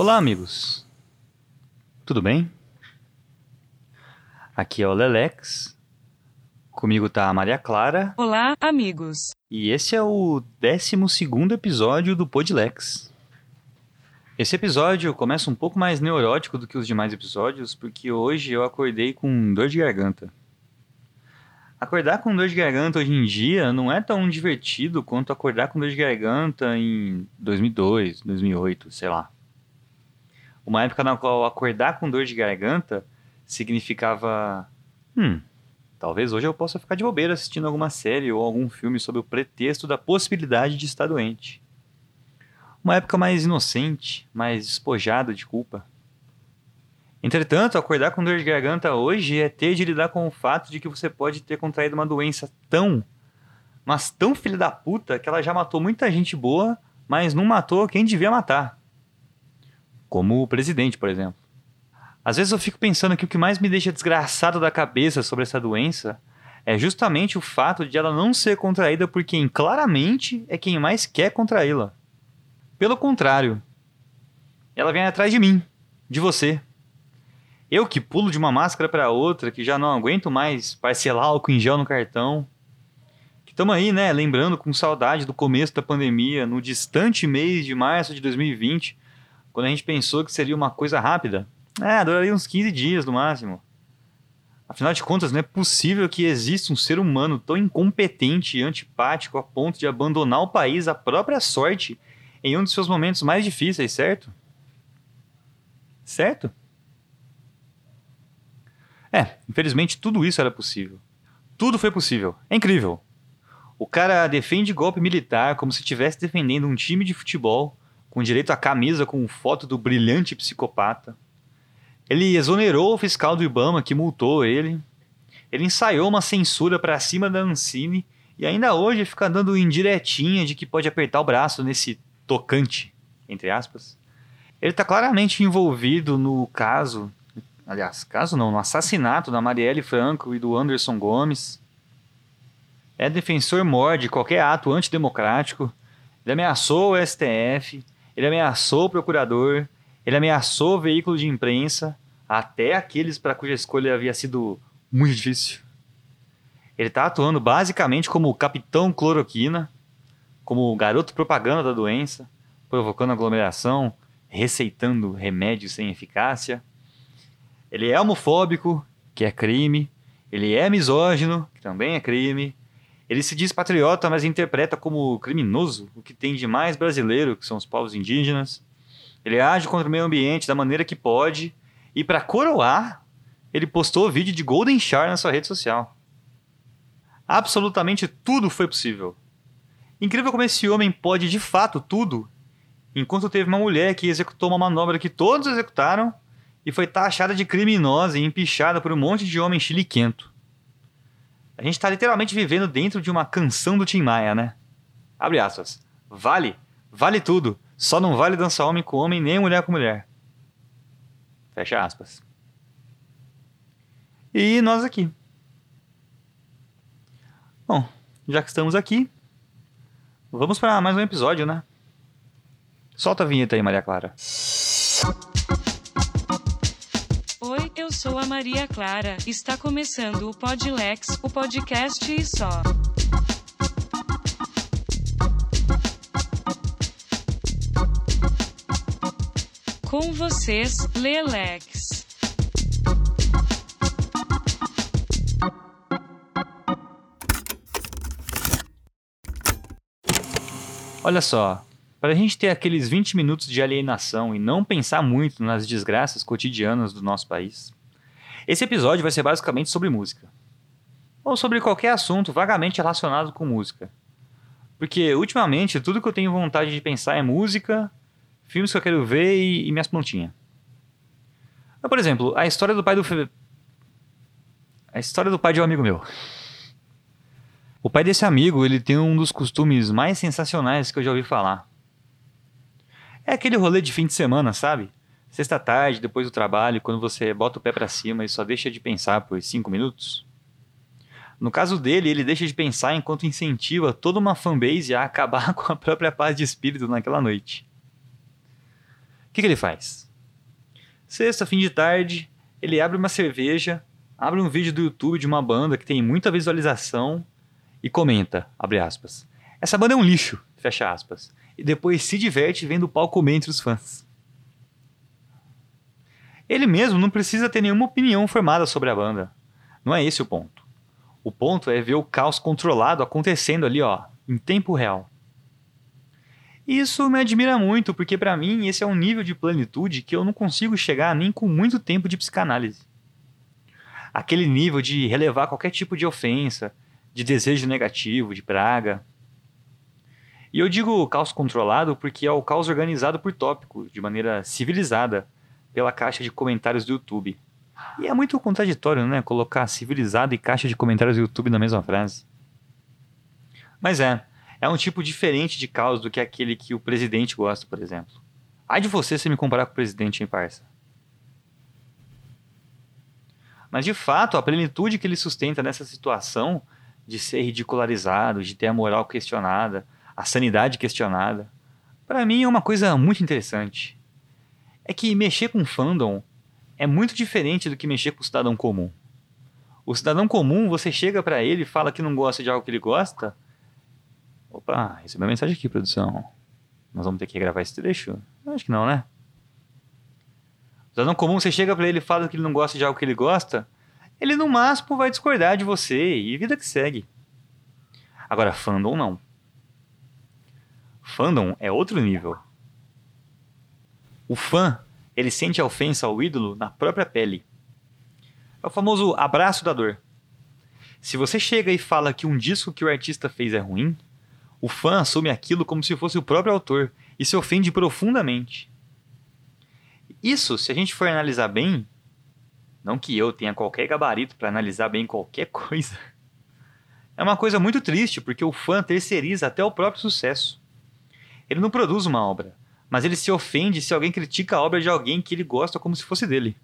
Olá, amigos. Tudo bem? Aqui é o Lelex. Comigo tá a Maria Clara. Olá, amigos. E esse é o 12 episódio do Podlex. Esse episódio começa um pouco mais neurótico do que os demais episódios, porque hoje eu acordei com dor de garganta. Acordar com dor de garganta hoje em dia não é tão divertido quanto acordar com dor de garganta em 2002, 2008, sei lá. Uma época na qual acordar com dor de garganta significava. Hum, talvez hoje eu possa ficar de bobeira assistindo alguma série ou algum filme sob o pretexto da possibilidade de estar doente. Uma época mais inocente, mais despojada de culpa. Entretanto, acordar com dor de garganta hoje é ter de lidar com o fato de que você pode ter contraído uma doença tão, mas tão filha da puta que ela já matou muita gente boa, mas não matou quem devia matar. Como o presidente, por exemplo. Às vezes eu fico pensando que o que mais me deixa desgraçado da cabeça sobre essa doença é justamente o fato de ela não ser contraída por quem claramente é quem mais quer contraí-la. Pelo contrário, ela vem atrás de mim, de você, eu que pulo de uma máscara para outra, que já não aguento mais parcelar álcool em gel no cartão. Que estamos aí, né, lembrando com saudade do começo da pandemia, no distante mês de março de 2020, quando a gente pensou que seria uma coisa rápida. É, duraria uns 15 dias no máximo. Afinal de contas, não é possível que exista um ser humano tão incompetente e antipático a ponto de abandonar o país à própria sorte em um dos seus momentos mais difíceis, certo? Certo? É, infelizmente tudo isso era possível. Tudo foi possível. É incrível. O cara defende golpe militar como se estivesse defendendo um time de futebol, com direito à camisa com foto do brilhante psicopata. Ele exonerou o fiscal do Ibama que multou ele. Ele ensaiou uma censura para cima da Ancine e ainda hoje fica dando indiretinha de que pode apertar o braço nesse tocante, entre aspas. Ele está claramente envolvido no caso aliás, caso não, no assassinato da Marielle Franco e do Anderson Gomes. É defensor mor de qualquer ato antidemocrático. Ele ameaçou o STF, ele ameaçou o procurador, ele ameaçou o veículo de imprensa, até aqueles para cuja escolha havia sido muito difícil. Ele está atuando basicamente como capitão cloroquina, como garoto propaganda da doença, provocando aglomeração, receitando remédios sem eficácia ele é homofóbico, que é crime. Ele é misógino, que também é crime. Ele se diz patriota, mas interpreta como criminoso o que tem de mais brasileiro, que são os povos indígenas. Ele age contra o meio ambiente da maneira que pode. E para coroar, ele postou vídeo de Golden Shower na sua rede social. Absolutamente tudo foi possível. Incrível como esse homem pode de fato tudo, enquanto teve uma mulher que executou uma manobra que todos executaram e foi taxada de criminosa e empichada por um monte de homem chiliquento. A gente está literalmente vivendo dentro de uma canção do Tim Maia, né? Abre aspas. Vale, vale tudo. Só não vale dançar homem com homem nem mulher com mulher. Fecha aspas. E nós aqui. Bom, já que estamos aqui, vamos para mais um episódio, né? Solta a vinheta aí, Maria Clara. Eu sou a Maria Clara. Está começando o Podlex, o podcast e só. Com vocês, Lelex. Olha só, para a gente ter aqueles 20 minutos de alienação e não pensar muito nas desgraças cotidianas do nosso país, esse episódio vai ser basicamente sobre música. Ou sobre qualquer assunto vagamente relacionado com música. Porque, ultimamente, tudo que eu tenho vontade de pensar é música, filmes que eu quero ver e, e minhas plantinhas. Por exemplo, a história do pai do. A história do pai de um amigo meu. O pai desse amigo, ele tem um dos costumes mais sensacionais que eu já ouvi falar. É aquele rolê de fim de semana, sabe? Sexta-tarde, depois do trabalho, quando você bota o pé para cima e só deixa de pensar por cinco minutos? No caso dele, ele deixa de pensar enquanto incentiva toda uma fanbase a acabar com a própria paz de espírito naquela noite. O que, que ele faz? Sexta, fim de tarde, ele abre uma cerveja, abre um vídeo do YouTube de uma banda que tem muita visualização e comenta, abre aspas, essa banda é um lixo, fecha aspas, e depois se diverte vendo o pau comer entre os fãs. Ele mesmo não precisa ter nenhuma opinião formada sobre a banda. Não é esse o ponto. O ponto é ver o caos controlado acontecendo ali, ó, em tempo real. Isso me admira muito, porque para mim esse é um nível de plenitude que eu não consigo chegar nem com muito tempo de psicanálise. Aquele nível de relevar qualquer tipo de ofensa, de desejo negativo, de praga. E eu digo caos controlado porque é o caos organizado por tópico, de maneira civilizada, pela caixa de comentários do YouTube. E é muito contraditório, né? Colocar civilizado e caixa de comentários do YouTube na mesma frase. Mas é, é um tipo diferente de caos do que aquele que o presidente gosta, por exemplo. Ai de você se me comparar com o presidente, hein, parça? Mas de fato, a plenitude que ele sustenta nessa situação de ser ridicularizado, de ter a moral questionada, a sanidade questionada, para mim é uma coisa muito interessante. É que mexer com fandom é muito diferente do que mexer com o cidadão comum. O cidadão comum, você chega para ele e fala que não gosta de algo que ele gosta. Opa, recebeu uma mensagem aqui, produção. Nós vamos ter que gravar esse trecho? Acho que não, né? O cidadão comum, você chega para ele e fala que ele não gosta de algo que ele gosta, ele no máximo vai discordar de você e vida que segue. Agora, fandom não. Fandom é outro nível. O fã, ele sente a ofensa ao ídolo na própria pele. É o famoso abraço da dor. Se você chega e fala que um disco que o artista fez é ruim, o fã assume aquilo como se fosse o próprio autor e se ofende profundamente. Isso, se a gente for analisar bem, não que eu tenha qualquer gabarito para analisar bem qualquer coisa, é uma coisa muito triste porque o fã terceiriza até o próprio sucesso. Ele não produz uma obra, mas ele se ofende se alguém critica a obra de alguém que ele gosta como se fosse dele.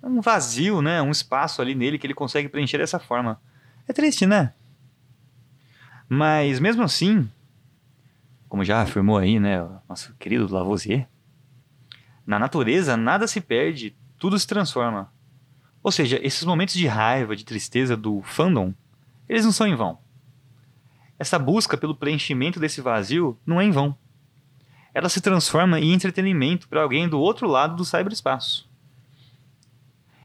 É um vazio, né? Um espaço ali nele que ele consegue preencher dessa forma. É triste, né? Mas mesmo assim, como já afirmou aí, né, nosso querido Lavoisier, na natureza nada se perde, tudo se transforma. Ou seja, esses momentos de raiva, de tristeza do fandom, eles não são em vão. Essa busca pelo preenchimento desse vazio não é em vão ela se transforma em entretenimento para alguém do outro lado do cyberespaço.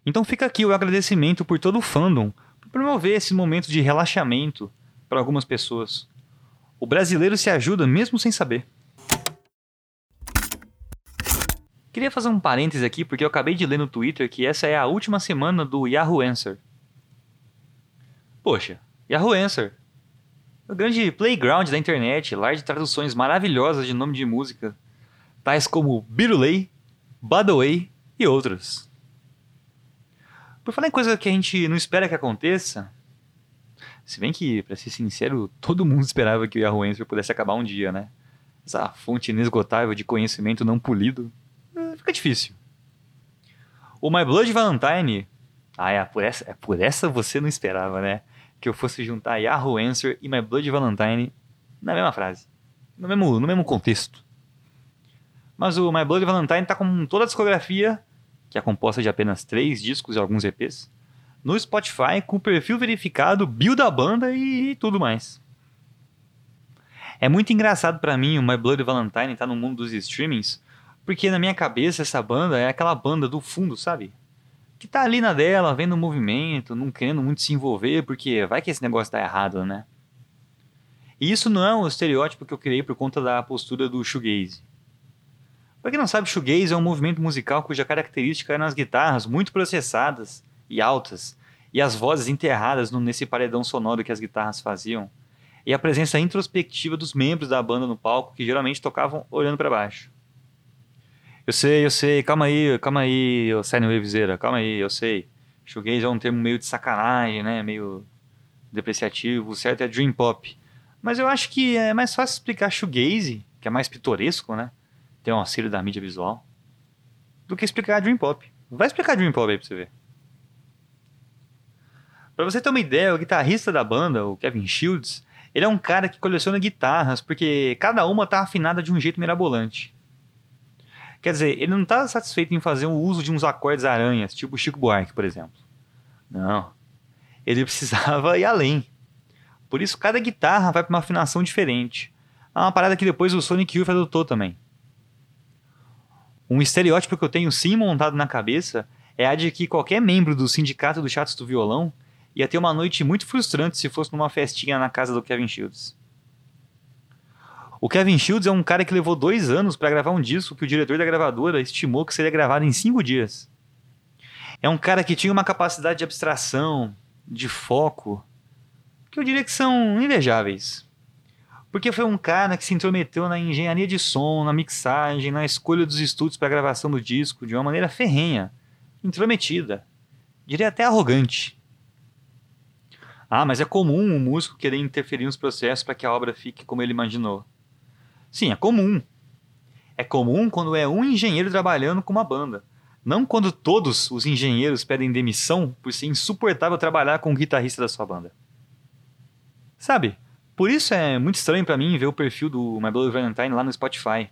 Então fica aqui o agradecimento por todo o fandom por promover esse momento de relaxamento para algumas pessoas. O brasileiro se ajuda mesmo sem saber. Queria fazer um parêntese aqui porque eu acabei de ler no Twitter que essa é a última semana do Yahoo Answer. Poxa, Yahoo Answer, o grande playground da internet, lar de traduções maravilhosas de nome de música, tais como Birulei, Badaway e outros. Por falar em coisa que a gente não espera que aconteça, se bem que, para ser sincero, todo mundo esperava que o Yahoo Answer pudesse acabar um dia, né? Essa fonte inesgotável de conhecimento não polido, eh, fica difícil. O My Blood Valentine, ah, é por essa, é por essa você não esperava, né? Que eu fosse juntar Yahoo Answer e My Blood Valentine na mesma frase. No mesmo, no mesmo contexto. Mas o My Blood Valentine está com toda a discografia, que é composta de apenas três discos e alguns EPs, no Spotify com o perfil verificado, bio da banda e, e tudo mais. É muito engraçado para mim o My Blood Valentine estar tá no mundo dos streamings, porque na minha cabeça essa banda é aquela banda do fundo, sabe? Que tá ali na dela, vendo o movimento, não querendo muito se envolver, porque vai que esse negócio tá errado, né? E isso não é um estereótipo que eu criei por conta da postura do shoegaze. Pra quem não sabe, shoegaze é um movimento musical cuja característica é nas guitarras muito processadas e altas, e as vozes enterradas nesse paredão sonoro que as guitarras faziam, e a presença introspectiva dos membros da banda no palco, que geralmente tocavam olhando para baixo. Eu sei, eu sei, calma aí, calma aí, Sérgio Wavezeira, calma aí, eu sei. Shoegaze é um termo meio de sacanagem, né? Meio depreciativo. O certo é Dream Pop. Mas eu acho que é mais fácil explicar shoegaze, que é mais pitoresco, né? Tem um auxílio da mídia visual, do que explicar Dream Pop. Vai explicar Dream Pop aí pra você ver. Pra você ter uma ideia, o guitarrista da banda, o Kevin Shields, ele é um cara que coleciona guitarras, porque cada uma tá afinada de um jeito mirabolante. Quer dizer, ele não estava satisfeito em fazer o uso de uns acordes aranhas, tipo Chico Buarque, por exemplo. Não. Ele precisava ir além. Por isso, cada guitarra vai para uma afinação diferente. É uma parada que depois o Sonic Youth adotou também. Um estereótipo que eu tenho sim montado na cabeça é a de que qualquer membro do sindicato dos chatos do violão ia ter uma noite muito frustrante se fosse numa festinha na casa do Kevin Shields. O Kevin Shields é um cara que levou dois anos para gravar um disco que o diretor da gravadora estimou que seria gravado em cinco dias. É um cara que tinha uma capacidade de abstração, de foco, que eu diria que são invejáveis. Porque foi um cara que se intrometeu na engenharia de som, na mixagem, na escolha dos estúdios para gravação do disco de uma maneira ferrenha, intrometida, diria até arrogante. Ah, mas é comum um músico querer interferir nos processos para que a obra fique como ele imaginou. Sim, é comum. É comum quando é um engenheiro trabalhando com uma banda. Não quando todos os engenheiros pedem demissão por ser insuportável trabalhar com o guitarrista da sua banda. Sabe, por isso é muito estranho para mim ver o perfil do My Bloody Valentine lá no Spotify.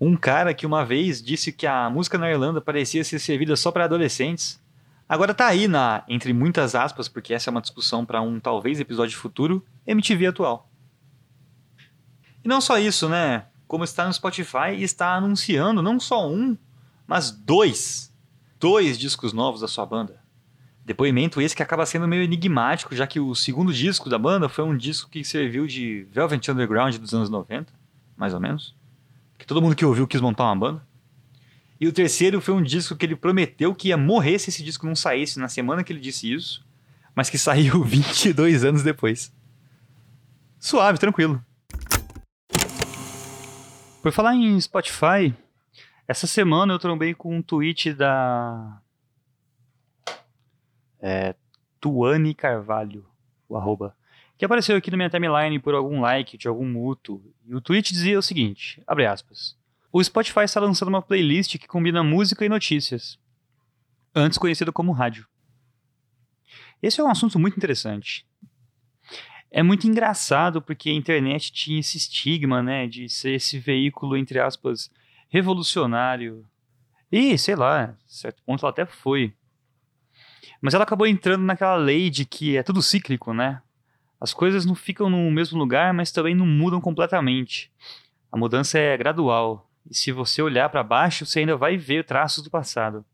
Um cara que uma vez disse que a música na Irlanda parecia ser servida só para adolescentes. Agora tá aí na, entre muitas aspas, porque essa é uma discussão para um talvez episódio futuro, MTV atual. E não só isso, né? Como está no Spotify e está anunciando não só um, mas dois, dois discos novos da sua banda. Depoimento esse que acaba sendo meio enigmático, já que o segundo disco da banda foi um disco que serviu de Velvet Underground dos anos 90, mais ou menos. Que todo mundo que ouviu quis montar uma banda. E o terceiro foi um disco que ele prometeu que ia morrer se esse disco não saísse na semana que ele disse isso, mas que saiu 22 anos depois. Suave, tranquilo. Por falar em Spotify, essa semana eu trombei com um tweet da é, Tuane Carvalho, o arroba, que apareceu aqui na minha timeline por algum like de algum mútuo. E o tweet dizia o seguinte, abre aspas, o Spotify está lançando uma playlist que combina música e notícias, antes conhecida como rádio. Esse é um assunto muito interessante. É muito engraçado porque a internet tinha esse estigma, né, de ser esse veículo, entre aspas, revolucionário. E, sei lá, certo ponto ela até foi. Mas ela acabou entrando naquela lei de que é tudo cíclico, né? As coisas não ficam no mesmo lugar, mas também não mudam completamente. A mudança é gradual. E se você olhar para baixo, você ainda vai ver traços do passado.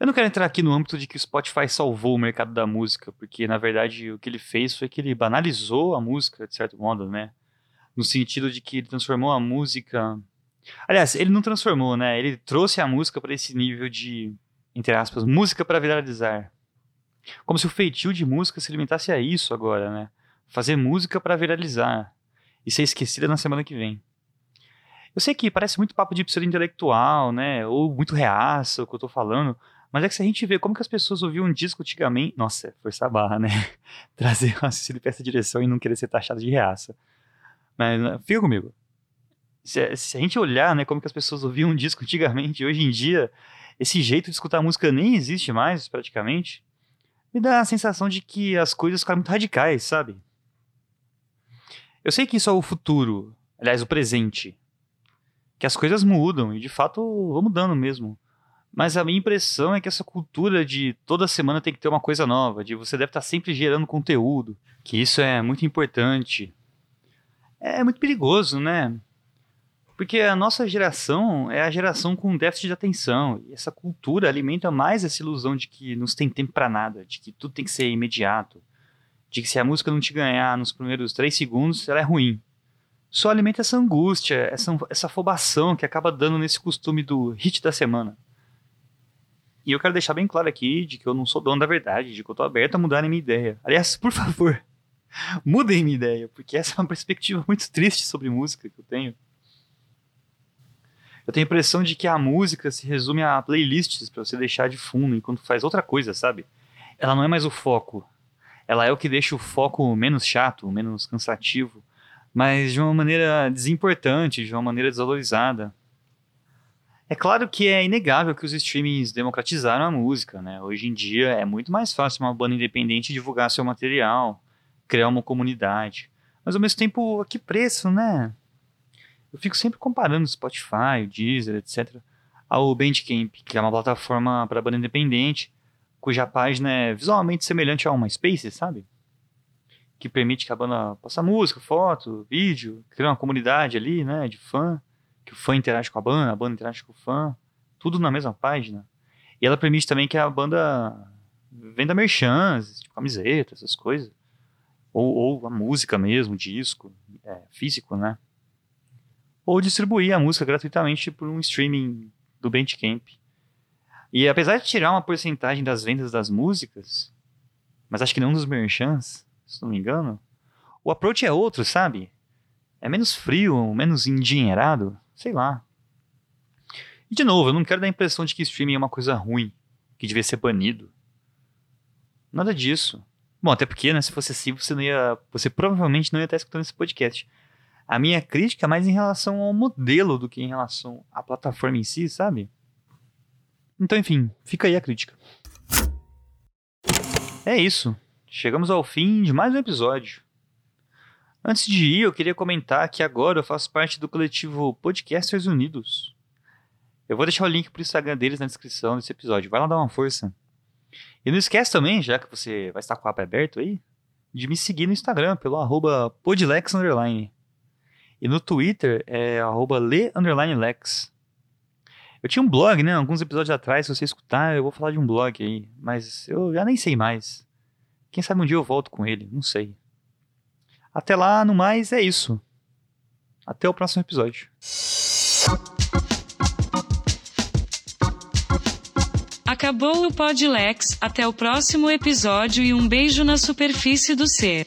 Eu não quero entrar aqui no âmbito de que o Spotify salvou o mercado da música, porque na verdade o que ele fez foi que ele banalizou a música, de certo modo, né? No sentido de que ele transformou a música. Aliás, ele não transformou, né? Ele trouxe a música para esse nível de entre aspas, música para viralizar. Como se o feitio de música se limitasse a isso agora, né? Fazer música para viralizar e ser esquecida na semana que vem. Eu sei que parece muito papo de pseudo intelectual, né? Ou muito reaça o que eu tô falando, mas é que se a gente vê como que as pessoas ouviam um disco antigamente. Nossa, força a barra, né? Trazer um raciocínio pra essa direção e não querer ser taxado de reaça. Mas né, fica comigo. Se, se, a gente olhar, né, como que as pessoas ouviam um disco antigamente, hoje em dia, esse jeito de escutar música nem existe mais, praticamente, me dá a sensação de que as coisas ficaram muito radicais, sabe? Eu sei que isso é o futuro, aliás, o presente. Que as coisas mudam, e de fato vão mudando mesmo. Mas a minha impressão é que essa cultura de toda semana tem que ter uma coisa nova, de você deve estar sempre gerando conteúdo, que isso é muito importante. É muito perigoso, né? Porque a nossa geração é a geração com déficit de atenção. E essa cultura alimenta mais essa ilusão de que não se tem tempo para nada, de que tudo tem que ser imediato, de que se a música não te ganhar nos primeiros três segundos, ela é ruim. Só alimenta essa angústia, essa, essa afobação que acaba dando nesse costume do hit da semana. E eu quero deixar bem claro aqui de que eu não sou dono da verdade, de que eu tô aberto a mudar a minha ideia. Aliás, por favor, mudem minha ideia, porque essa é uma perspectiva muito triste sobre música que eu tenho. Eu tenho a impressão de que a música se resume a playlists para você deixar de fundo enquanto faz outra coisa, sabe? Ela não é mais o foco. Ela é o que deixa o foco menos chato, menos cansativo, mas de uma maneira desimportante, de uma maneira desvalorizada. É claro que é inegável que os streamings democratizaram a música, né? Hoje em dia é muito mais fácil uma banda independente divulgar seu material, criar uma comunidade. Mas ao mesmo tempo, a que preço, né? eu fico sempre comparando o Spotify, o Deezer, etc., ao Bandcamp, que é uma plataforma para banda independente, cuja página é visualmente semelhante a uma Space, sabe? Que permite que a banda possa música, foto, vídeo, criar uma comunidade ali, né, de fã, que o fã interage com a banda, a banda interage com o fã, tudo na mesma página. E ela permite também que a banda venda merchans, tipo camiseta, essas coisas. Ou, ou a música mesmo, disco, é, físico, né? Ou distribuir a música gratuitamente por um streaming do Bandcamp. E apesar de tirar uma porcentagem das vendas das músicas, mas acho que não dos merchants, se não me engano, o approach é outro, sabe? É menos frio, menos endinheirado, sei lá. E de novo, eu não quero dar a impressão de que streaming é uma coisa ruim, que devia ser banido. Nada disso. Bom, até porque, né, se fosse assim, você não ia, você provavelmente não ia estar escutando esse podcast. A minha crítica é mais em relação ao modelo do que em relação à plataforma em si, sabe? Então, enfim, fica aí a crítica. É isso. Chegamos ao fim de mais um episódio. Antes de ir, eu queria comentar que agora eu faço parte do coletivo Podcasters Unidos. Eu vou deixar o link pro Instagram deles na descrição desse episódio. Vai lá dar uma força. E não esquece também, já que você vai estar com o app aberto aí, de me seguir no Instagram pelo arroba podlex underline. E no Twitter é arroba le underline lex. Eu tinha um blog, né? Alguns episódios atrás, se você escutar, eu vou falar de um blog aí. Mas eu já nem sei mais. Quem sabe um dia eu volto com ele, não sei. Até lá, no mais, é isso. Até o próximo episódio. Acabou o Podlex, até o próximo episódio e um beijo na superfície do ser.